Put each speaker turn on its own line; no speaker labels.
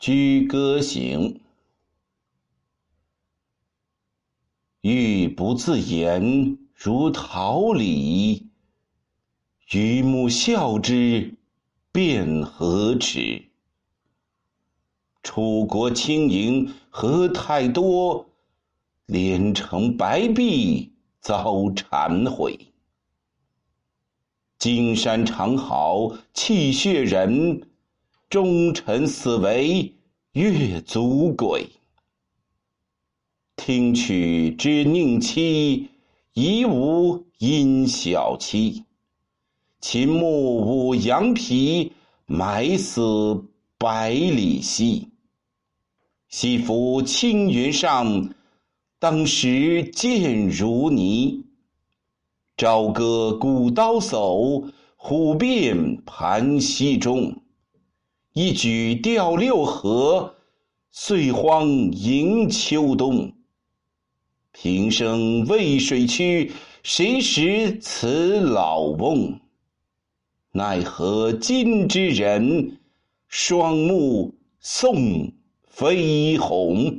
居歌行，欲不自言，如桃李。榆木笑之，便何迟？楚国轻盈何太多？连城白璧遭谗毁。金山长好气血人。忠臣死为越族鬼，听取之宁戚，夷吾因小妻。秦牧舞羊皮，埋死百里奚。西服青云上，当时箭如泥。朝歌古刀叟，虎变盘溪中。一举钓六合，岁荒迎秋冬。平生渭水曲，谁识此老翁？奈何今之人，双目送飞鸿。